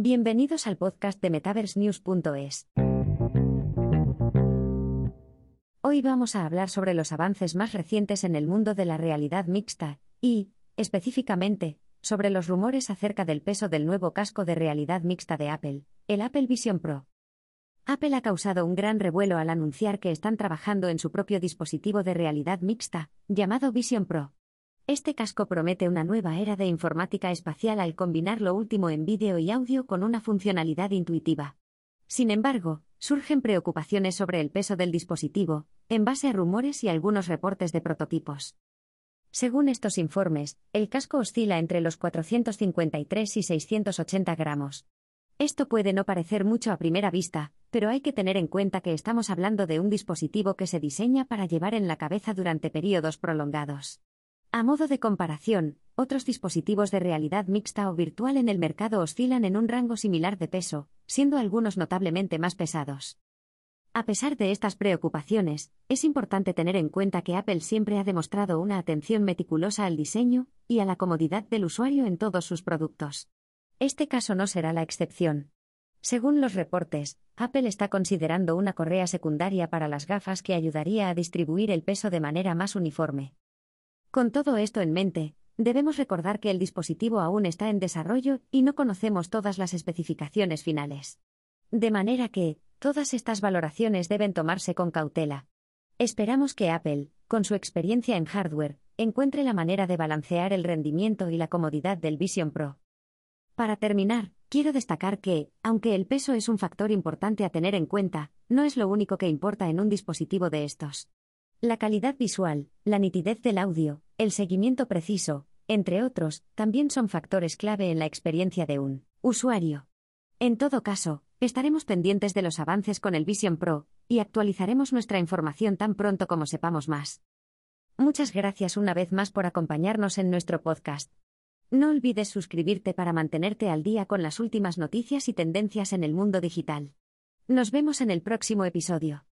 Bienvenidos al podcast de MetaverseNews.es. Hoy vamos a hablar sobre los avances más recientes en el mundo de la realidad mixta y, específicamente, sobre los rumores acerca del peso del nuevo casco de realidad mixta de Apple, el Apple Vision Pro. Apple ha causado un gran revuelo al anunciar que están trabajando en su propio dispositivo de realidad mixta, llamado Vision Pro. Este casco promete una nueva era de informática espacial al combinar lo último en vídeo y audio con una funcionalidad intuitiva. Sin embargo, surgen preocupaciones sobre el peso del dispositivo, en base a rumores y algunos reportes de prototipos. Según estos informes, el casco oscila entre los 453 y 680 gramos. Esto puede no parecer mucho a primera vista, pero hay que tener en cuenta que estamos hablando de un dispositivo que se diseña para llevar en la cabeza durante periodos prolongados. A modo de comparación, otros dispositivos de realidad mixta o virtual en el mercado oscilan en un rango similar de peso, siendo algunos notablemente más pesados. A pesar de estas preocupaciones, es importante tener en cuenta que Apple siempre ha demostrado una atención meticulosa al diseño y a la comodidad del usuario en todos sus productos. Este caso no será la excepción. Según los reportes, Apple está considerando una correa secundaria para las gafas que ayudaría a distribuir el peso de manera más uniforme. Con todo esto en mente, debemos recordar que el dispositivo aún está en desarrollo y no conocemos todas las especificaciones finales. De manera que, todas estas valoraciones deben tomarse con cautela. Esperamos que Apple, con su experiencia en hardware, encuentre la manera de balancear el rendimiento y la comodidad del Vision Pro. Para terminar, quiero destacar que, aunque el peso es un factor importante a tener en cuenta, no es lo único que importa en un dispositivo de estos. La calidad visual, la nitidez del audio, el seguimiento preciso, entre otros, también son factores clave en la experiencia de un usuario. En todo caso, estaremos pendientes de los avances con el Vision Pro, y actualizaremos nuestra información tan pronto como sepamos más. Muchas gracias una vez más por acompañarnos en nuestro podcast. No olvides suscribirte para mantenerte al día con las últimas noticias y tendencias en el mundo digital. Nos vemos en el próximo episodio.